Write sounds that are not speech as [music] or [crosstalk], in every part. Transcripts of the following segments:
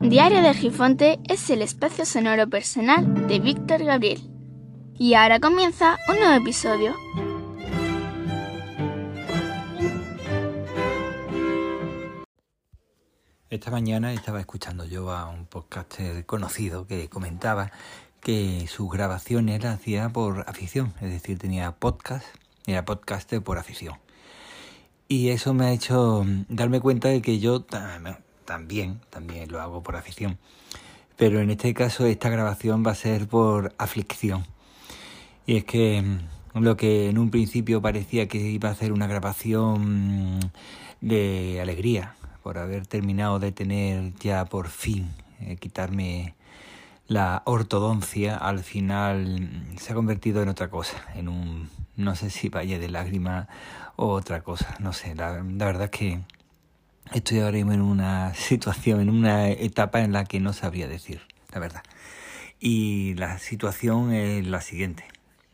Diario de Gifonte es el espacio sonoro personal de Víctor Gabriel. Y ahora comienza un nuevo episodio. Esta mañana estaba escuchando yo a un podcaster conocido que comentaba que sus grabaciones las hacía por afición, es decir, tenía podcast, era podcaster por afición. Y eso me ha hecho darme cuenta de que yo también, también lo hago por afición. Pero en este caso esta grabación va a ser por aflicción. Y es que mm, lo que en un principio parecía que iba a ser una grabación mm, de alegría, por haber terminado de tener ya por fin, eh, quitarme la ortodoncia, al final mm, se ha convertido en otra cosa, en un, no sé si valle de lágrimas o otra cosa, no sé, la, la verdad es que Estoy ahora mismo en una [laughs] situación, en una etapa en la que no sabría decir, la verdad. Y la situación es la siguiente.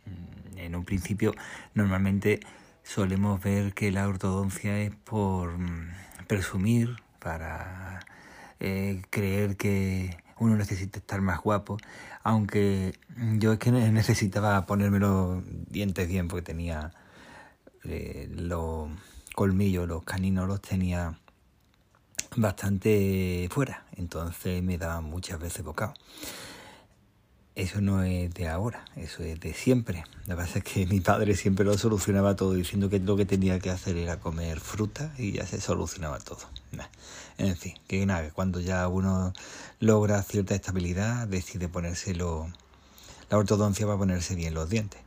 Mm, en un principio, normalmente solemos ver que la ortodoncia es por mm, presumir, para eh, creer que uno necesita estar más guapo, aunque yo es que necesitaba ponerme los dientes bien porque tenía eh, los colmillos, los caninos los tenía bastante fuera, entonces me daban muchas veces bocado. Eso no es de ahora, eso es de siempre. La verdad es que mi padre siempre lo solucionaba todo diciendo que lo que tenía que hacer era comer fruta y ya se solucionaba todo. En fin, que nada, cuando ya uno logra cierta estabilidad, decide ponérselo, la ortodoncia va a ponerse bien los dientes.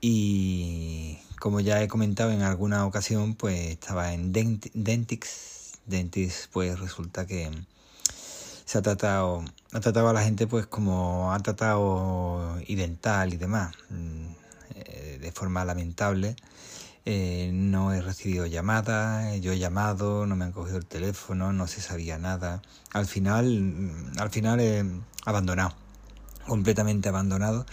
Y como ya he comentado en alguna ocasión, pues estaba en Dentix Dentist, pues resulta que se ha tratado, ha tratado a la gente pues como ha tratado y dental y demás, mm, eh, de forma lamentable. Eh, no he recibido llamadas, yo he llamado, no me han cogido el teléfono, no se sabía nada. Al final, mm, al final he abandonado, completamente abandonado.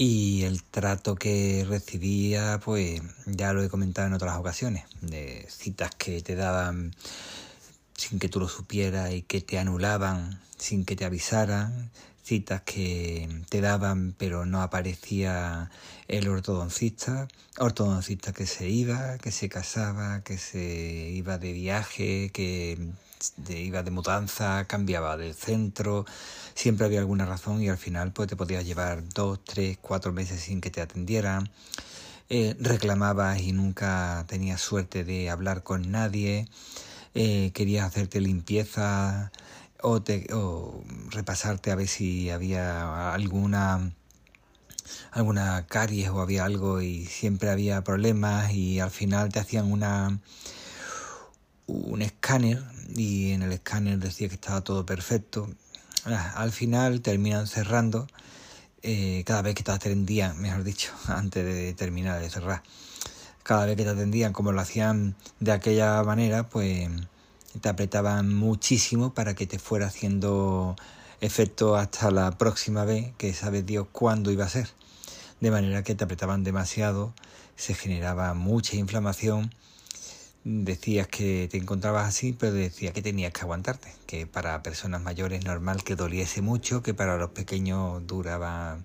Y el trato que recibía, pues ya lo he comentado en otras ocasiones, de citas que te daban sin que tú lo supieras y que te anulaban sin que te avisaran, citas que te daban pero no aparecía el ortodoncista, ortodoncista que se iba, que se casaba, que se iba de viaje, que iba de mudanza, cambiaba de centro, siempre había alguna razón y al final pues te podías llevar dos, tres, cuatro meses sin que te atendieran. Eh, reclamabas y nunca tenías suerte de hablar con nadie eh, querías hacerte limpieza o, te, o repasarte a ver si había alguna alguna caries o había algo y siempre había problemas y al final te hacían una un escáner y en el escáner decía que estaba todo perfecto. Ah, al final terminan cerrando eh, cada vez que te atendían, mejor dicho, [laughs] antes de terminar de cerrar cada vez que te atendían como lo hacían de aquella manera, pues te apretaban muchísimo para que te fuera haciendo efecto hasta la próxima vez, que sabe Dios cuándo iba a ser. De manera que te apretaban demasiado, se generaba mucha inflamación. Decías que te encontrabas así, pero decías que tenías que aguantarte, que para personas mayores normal que doliese mucho, que para los pequeños duraba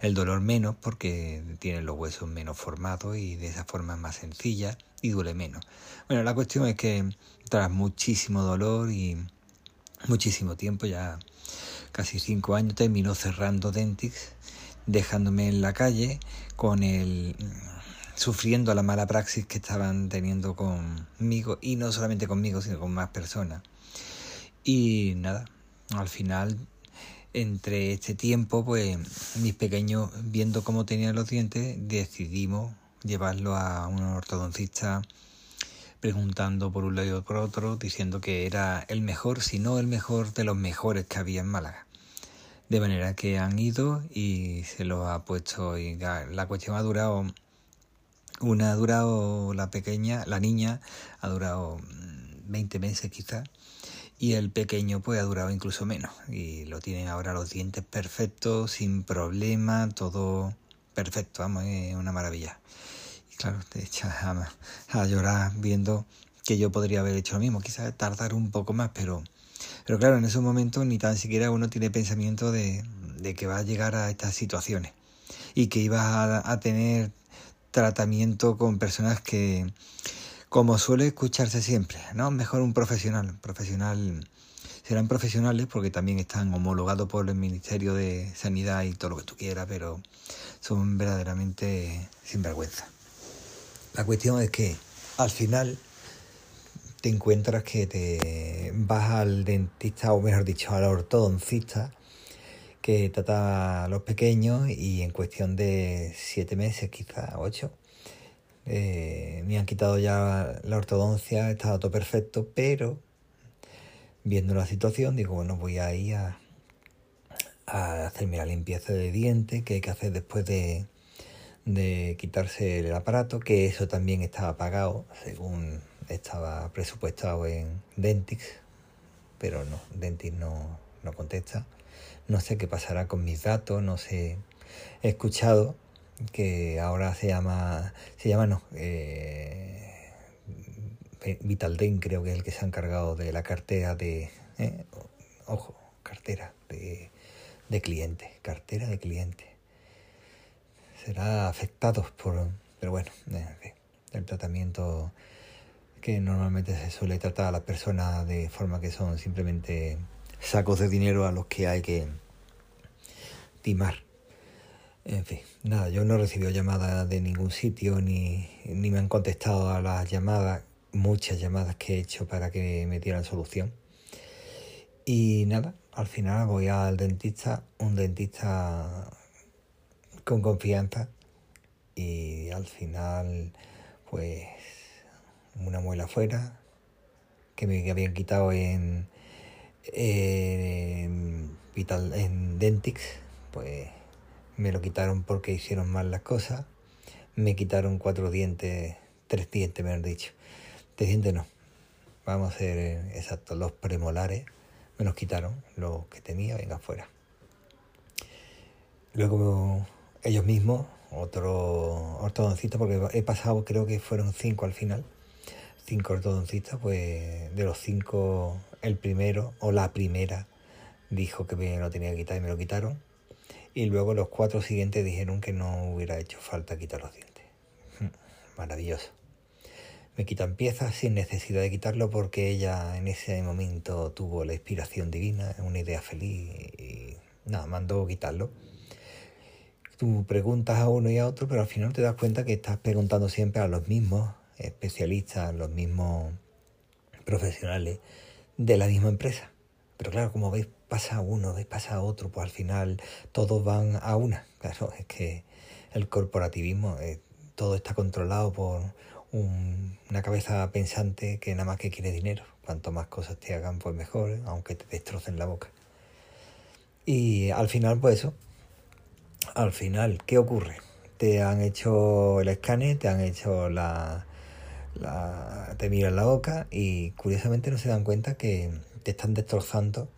el dolor menos porque tienen los huesos menos formados y de esa forma es más sencilla y duele menos. Bueno, la cuestión es que tras muchísimo dolor y muchísimo tiempo, ya casi cinco años, terminó cerrando Dentix, dejándome en la calle con el sufriendo la mala praxis que estaban teniendo conmigo y no solamente conmigo, sino con más personas. Y nada, al final entre este tiempo, pues mis pequeños, viendo cómo tenían los dientes, decidimos llevarlo a un ortodoncista preguntando por un lado y por otro, diciendo que era el mejor, si no el mejor de los mejores que había en Málaga. De manera que han ido y se los ha puesto y la cuestión ha durado, una ha durado la pequeña, la niña ha durado 20 meses quizás y el pequeño pues ha durado incluso menos y lo tienen ahora los dientes perfectos, sin problema, todo perfecto, vamos, es una maravilla. Y claro, te echas a, llorar viendo que yo podría haber hecho lo mismo, quizás tardar un poco más, pero, Pero claro, en esos momentos ni tan siquiera uno tiene pensamiento de, de que va a llegar a estas situaciones y que ibas a, tener tratamiento con personas que, como suele escucharse siempre, ¿no? Mejor un profesional, profesional serán profesionales porque también están homologados por el Ministerio de Sanidad y todo lo que tú quieras, pero son verdaderamente sinvergüenza. La cuestión es que al final te encuentras que te vas al dentista, o mejor dicho, al ortodoncista, que trata a los pequeños y en cuestión de siete meses, quizás ocho, eh, me han quitado ya la ortodoncia, ha estado todo perfecto, pero viendo la situación digo, bueno, voy a ir a, a hacerme la limpieza de dientes que hay que hacer después de, de quitarse el aparato, que eso también estaba pagado según estaba presupuestado en Dentix, pero no, Dentix no, no contesta. No sé qué pasará con mis datos, no sé. He escuchado que ahora se llama, se llama no, eh, Vitalden creo que es el que se ha encargado de la cartera de, eh, ojo, cartera de, de cliente, cartera de cliente. Será afectados por, pero bueno, el tratamiento que normalmente se suele tratar a las personas de forma que son simplemente sacos de dinero a los que hay que timar. En fin, nada, yo no he recibido llamadas de ningún sitio ni, ni me han contestado a las llamadas, muchas llamadas que he hecho para que me dieran solución. Y nada, al final voy al dentista, un dentista con confianza y al final pues una muela afuera que me habían quitado en, en, Vital, en Dentix, pues me lo quitaron porque hicieron mal las cosas. Me quitaron cuatro dientes, tres dientes, me han dicho. Tres dientes no. Vamos a ser exactos, los premolares me los quitaron, los que tenía, venga afuera. Luego ellos mismos, otro ortodoncista, porque he pasado, creo que fueron cinco al final cinco ortodoncistas, pues de los cinco, el primero o la primera dijo que me lo tenía que quitar y me lo quitaron. Y luego los cuatro siguientes dijeron que no hubiera hecho falta quitar los dientes. Maravilloso. Me quitan piezas sin necesidad de quitarlo porque ella en ese momento tuvo la inspiración divina, una idea feliz y nada, mandó quitarlo. Tú preguntas a uno y a otro, pero al final te das cuenta que estás preguntando siempre a los mismos especialistas, los mismos profesionales de la misma empresa. Pero claro, como veis, pasa uno, pasa otro, pues al final todos van a una. Claro, [laughs] es que el corporativismo, eh, todo está controlado por una cabeza pensante que nada más que quiere dinero. Cuanto más cosas te hagan, pues mejor, aunque te destrocen la boca. Y al final, pues eso. Al final, ¿qué ocurre? Te han hecho el escáner, te han hecho la, la, te miran la boca y curiosamente no se dan cuenta que te están destrozando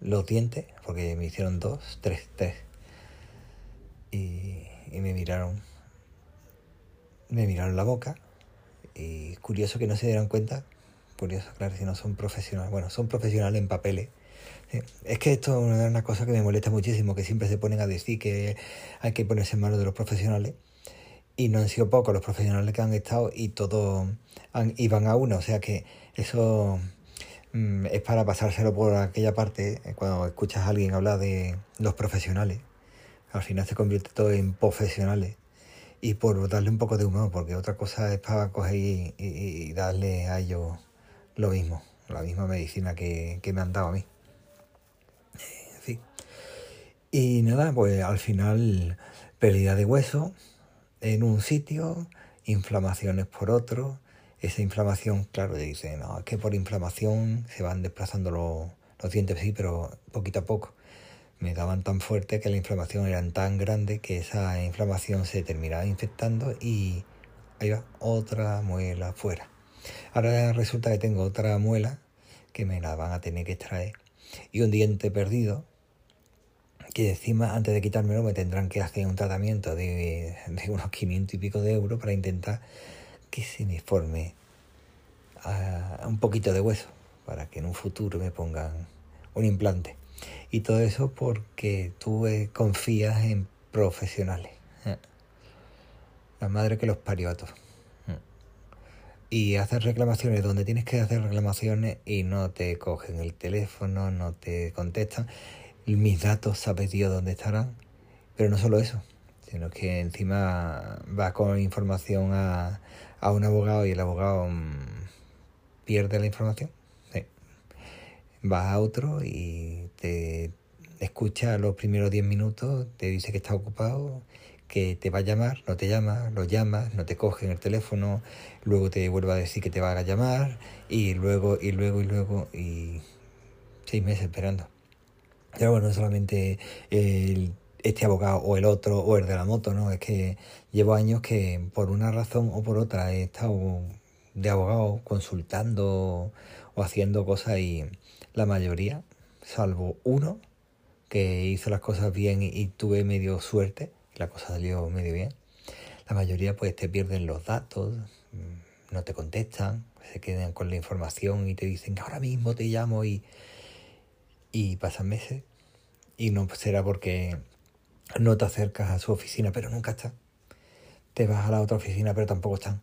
los dientes, porque me hicieron dos, tres, tres. Y, y me miraron, me miraron la boca y curioso que no se dieran cuenta, curioso, claro, si no son profesionales, bueno, son profesionales en papeles. Es que esto es una cosa que me molesta muchísimo, que siempre se ponen a decir que hay que ponerse en manos de los profesionales y no han sido pocos los profesionales que han estado y todos iban a uno, o sea que eso mm, es para pasárselo por aquella parte eh, cuando escuchas a alguien hablar de los profesionales, al final se convierte todo en profesionales y por darle un poco de humor, porque otra cosa es para coger y, darle a ellos lo mismo, la misma medicina que, que me han dado a mí. En fin. Y nada, pues al final pérdida de hueso, en un sitio, inflamaciones por otro. Esa inflamación, claro, dice, no, es que por inflamación se van desplazando los, los dientes, sí, pero poquito a poco. Me daban tan fuerte que la inflamación era tan grande que esa inflamación se terminaba infectando y ahí va, otra muela fuera. Ahora resulta que tengo otra muela que me la van a tener que extraer y un diente perdido que encima antes de quitármelo me tendrán que hacer un tratamiento de, unos 500 y pico de euros para intentar que se me forme ah, un poquito de hueso para que en un futuro me pongan un implante. Y todo eso porque tú eh, confías en profesionales. ¿eh? La madre que los parió a todos. ¿eh? Y haces reclamaciones donde tienes que hacer reclamaciones y no te cogen el teléfono, no te contestan. Mis datos, sabes Dios dónde estarán. Pero no solo eso, sino que encima vas con información a, a un abogado y el abogado mm, pierde la información. Sí. Vas a otro y te escucha los primeros 10 minutos, te dice que está ocupado, que te va a llamar, no te llama, lo llamas, no te cogen el teléfono, luego te vuelve a decir que te va a llamar y luego y luego y luego y seis meses esperando. Pero bueno, no solamente este abogado o el otro o el de la moto, ¿no? Es que llevo años que por una razón o por otra he estado de abogado consultando o haciendo cosas y la mayoría, salvo uno que hizo las cosas bien y, tuve medio suerte, la cosa salió medio bien, la mayoría pues te pierden los datos, no te contestan, se quedan con la información y te dicen que ahora mismo te llamo y, y pasan meses y no será porque no te acercas a su oficina, pero nunca está. Te vas a la otra oficina, pero tampoco están.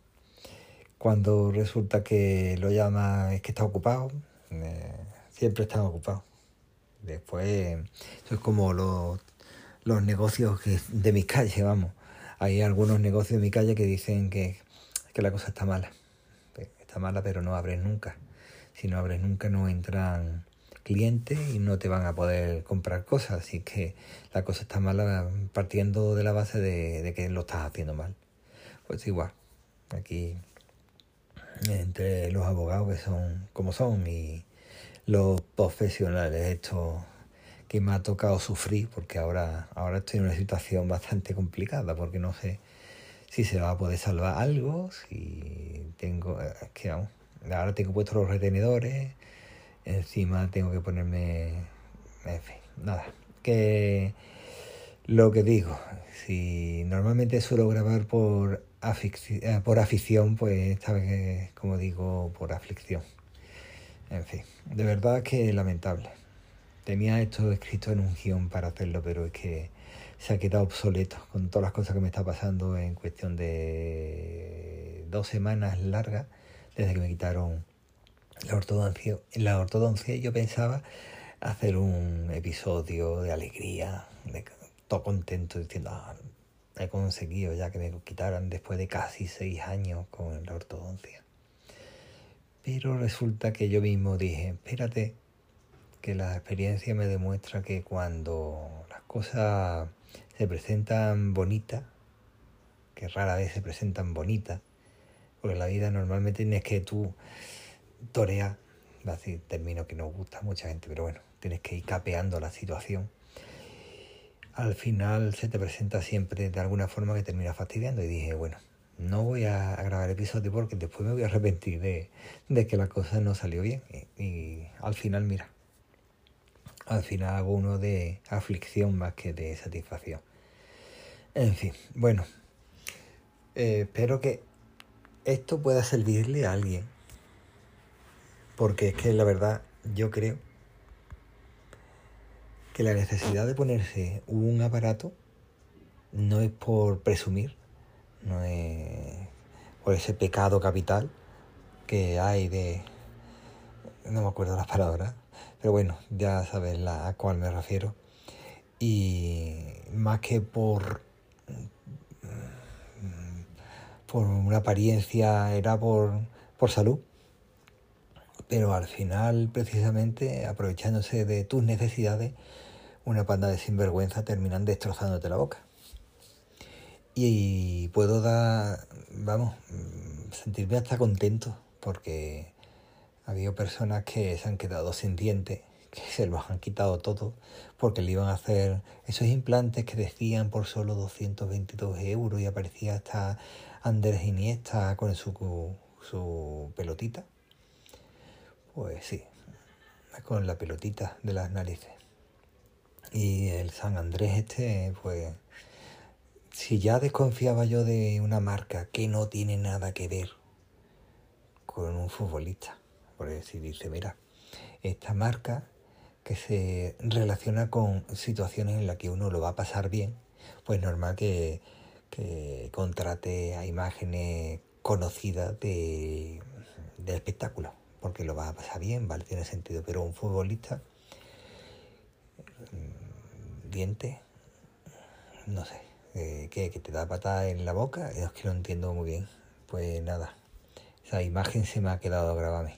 Cuando resulta que lo llama es que está ocupado, eh, siempre están ocupados. Después, eso es como los, los negocios de mi calle, vamos. Hay algunos negocios de mi calle que dicen que, que la cosa está mala. Está mala, pero no abres nunca. Si no abres nunca, no entran clientes y no te van a poder comprar cosas. Así que la cosa está mala partiendo de la base de, que lo estás haciendo mal. Pues igual, aquí entre los abogados que son como son y los profesionales, esto que me ha tocado sufrir, porque ahora, ahora estoy en una situación bastante complicada, porque no sé si se va a poder salvar algo, si tengo, que ahora tengo puestos los retenedores, Encima tengo que ponerme... En fin, nada. Que lo que digo, si normalmente suelo grabar por, eh, por afición, pues esta vez, como digo, por aflicción. En fin, de verdad que lamentable. Tenía esto escrito en un guion para hacerlo, pero es que se ha quedado obsoleto con todas las cosas que me está pasando en cuestión de dos semanas largas desde que me quitaron la ortodoncia, la ortodoncia yo pensaba hacer un episodio de alegría, todo contento, diciendo, ah, he conseguido ya que me quitaran después de casi seis años con la ortodoncia. Pero resulta que yo mismo dije, espérate, que la experiencia me demuestra que cuando las cosas se presentan bonitas, que rara vez se presentan bonitas, porque la vida normalmente tienes que tú torea, así término que nos gusta a mucha gente, pero bueno, tienes que ir capeando la situación. Al final se te presenta siempre de alguna forma que termina fastidiando y dije, bueno, no voy a grabar el episodio porque después me voy a arrepentir de, que la cosa no salió bien. Y, al final, mira, al final hago uno de aflicción más que de satisfacción. En fin, bueno, eh, espero que esto pueda servirle a alguien porque es que la verdad yo creo que la necesidad de ponerse un aparato no es por presumir, no es por ese pecado capital que hay de... no me acuerdo las palabras, pero bueno, ya sabes a cuál me refiero. Y más que por por una apariencia, era por, por salud pero al final, precisamente, aprovechándose de tus necesidades, una panda de sinvergüenza terminan destrozándote la boca. Y puedo dar, vamos, sentirme hasta contento porque ha habido personas que se han quedado sin dientes, que se los han quitado todo porque le iban a hacer esos implantes que decían por solo 222 euros y aparecía hasta Andrés Iniesta con su, su pelotita pues sí, con la pelotita de las narices. Y el San Andrés este, pues, si ya desconfiaba yo de una marca que no tiene nada que ver con un futbolista, porque si dice, mira, esta marca que se relaciona con situaciones en las que uno lo va a pasar bien, pues normal que, que contrate a imágenes conocidas de, de espectáculo, porque lo va a pasar bien, vale, tiene sentido, pero un futbolista, mm, diente, no sé, eh, que, te da patada en la boca, es que no entiendo muy bien. Pues nada, esa imagen se me ha quedado grabada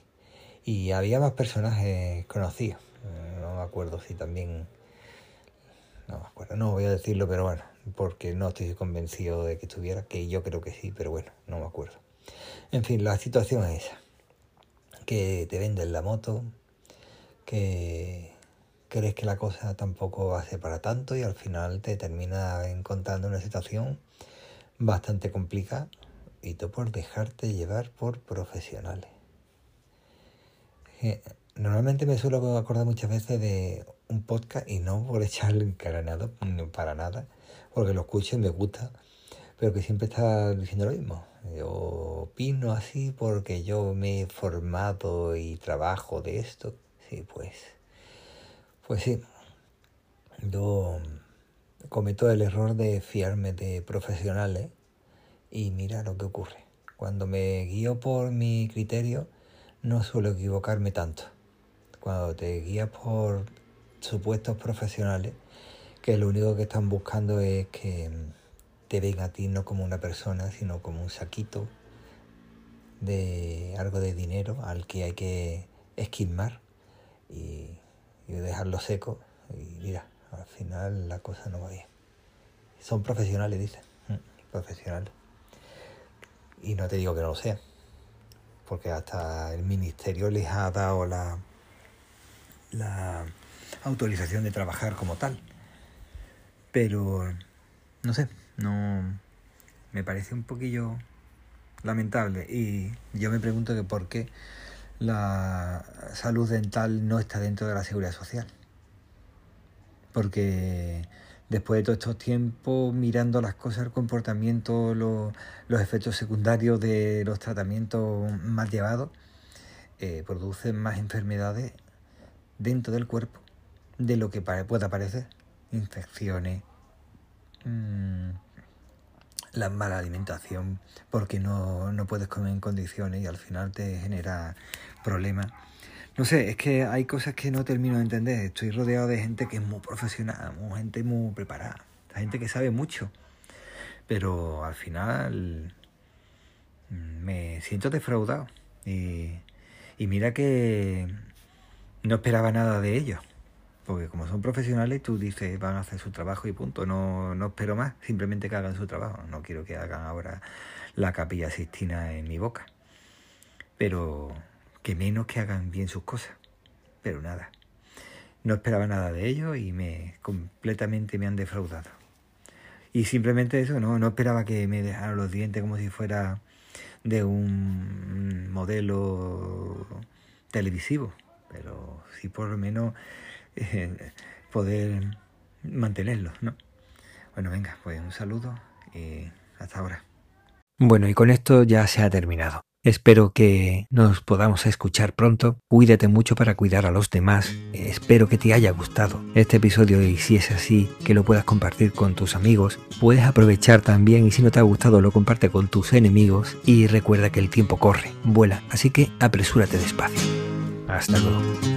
Y había más personajes conocidos, eh, no me acuerdo si también, no me acuerdo, no voy a decirlo, pero bueno, porque no estoy convencido de que estuviera, que yo creo que sí, pero bueno, no me acuerdo. En fin, la situación es esa, que te venden la moto, que crees que la cosa tampoco ser para tanto y al final te termina encontrando una situación bastante complicada y tú por dejarte llevar por profesionales. Eh, normalmente me suelo acordar muchas veces de un podcast y no por echarle encaranado para nada, porque lo escucho y me gusta, pero que siempre está diciendo lo mismo. Yo opino así porque yo me he formado y trabajo de esto. Sí, pues pues sí, yo cometo el error de fiarme de profesionales y mira lo que ocurre. Cuando me guío por mi criterio, no suelo equivocarme tanto. Cuando te guías por supuestos profesionales, que lo único que están buscando es que ven a ti no como una persona, sino como un saquito de algo de dinero al que hay que esquilmar y y dejarlo seco y mira, al final la cosa no va bien. Son profesionales, dicen, mm, profesionales. Y no te digo que no lo sean, porque hasta el ministerio les ha dado la, la autorización de trabajar como tal. Pero, no sé, no me parece un poquillo lamentable y yo me pregunto que por qué la salud dental no está dentro de la seguridad social. Porque después de todos estos tiempos, mirando las cosas, el comportamiento, los, efectos secundarios de los tratamientos más llevados, eh, producen más enfermedades dentro del cuerpo de lo que pueda parecer. Infecciones, mmm, la mala alimentación, porque no, no puedes comer en condiciones y al final te genera problemas. No sé, es que hay cosas que no termino de entender. Estoy rodeado de gente que es muy profesional, gente muy preparada, gente que sabe mucho. Pero al final mm, me siento defraudado. Y, y mira que no esperaba nada de ellos. Porque como son profesionales, tú dices, van a hacer su trabajo y punto. No, no espero más, simplemente que hagan su trabajo. No quiero que hagan ahora la capilla sistina en mi boca. Pero que menos que hagan bien sus cosas. Pero nada. No esperaba nada de ellos y me completamente me han defraudado. Y simplemente eso, no, no esperaba que me dejaran los dientes como si fuera de un modelo televisivo. Pero sí por lo menos [laughs] poder mantenerlo, ¿no? Bueno, venga, pues un saludo y hasta ahora. Bueno, y con esto ya se ha terminado. Espero que nos podamos escuchar pronto. Cuídate mucho para cuidar a los demás. Espero que te haya gustado este episodio y si es así, que lo puedas compartir con tus amigos. Puedes aprovechar también y si no te ha gustado lo comparte con tus enemigos y recuerda que el tiempo corre, vuela, así que apresúrate despacio. Hasta luego.